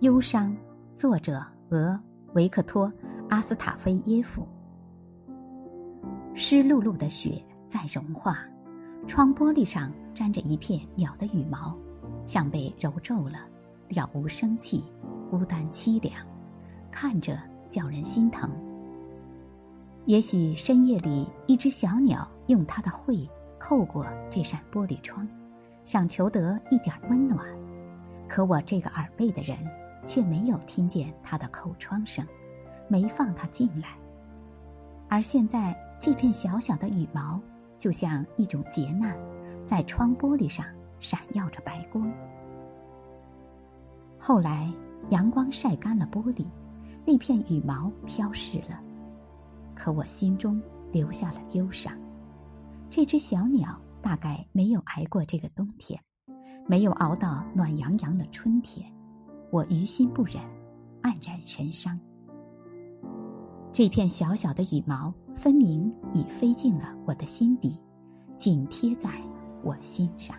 忧伤，作者俄维克托·阿斯塔菲耶夫。湿漉漉的雪在融化，窗玻璃上沾着一片鸟的羽毛，像被揉皱了，了无生气，孤单凄凉，看着叫人心疼。也许深夜里，一只小鸟用它的喙扣过这扇玻璃窗，想求得一点温暖，可我这个耳背的人。却没有听见他的口窗声，没放他进来。而现在，这片小小的羽毛，就像一种劫难，在窗玻璃上闪耀着白光。后来，阳光晒干了玻璃，那片羽毛飘逝了，可我心中留下了忧伤。这只小鸟大概没有挨过这个冬天，没有熬到暖洋洋的春天。我于心不忍，黯然神伤。这片小小的羽毛，分明已飞进了我的心底，紧贴在我心上。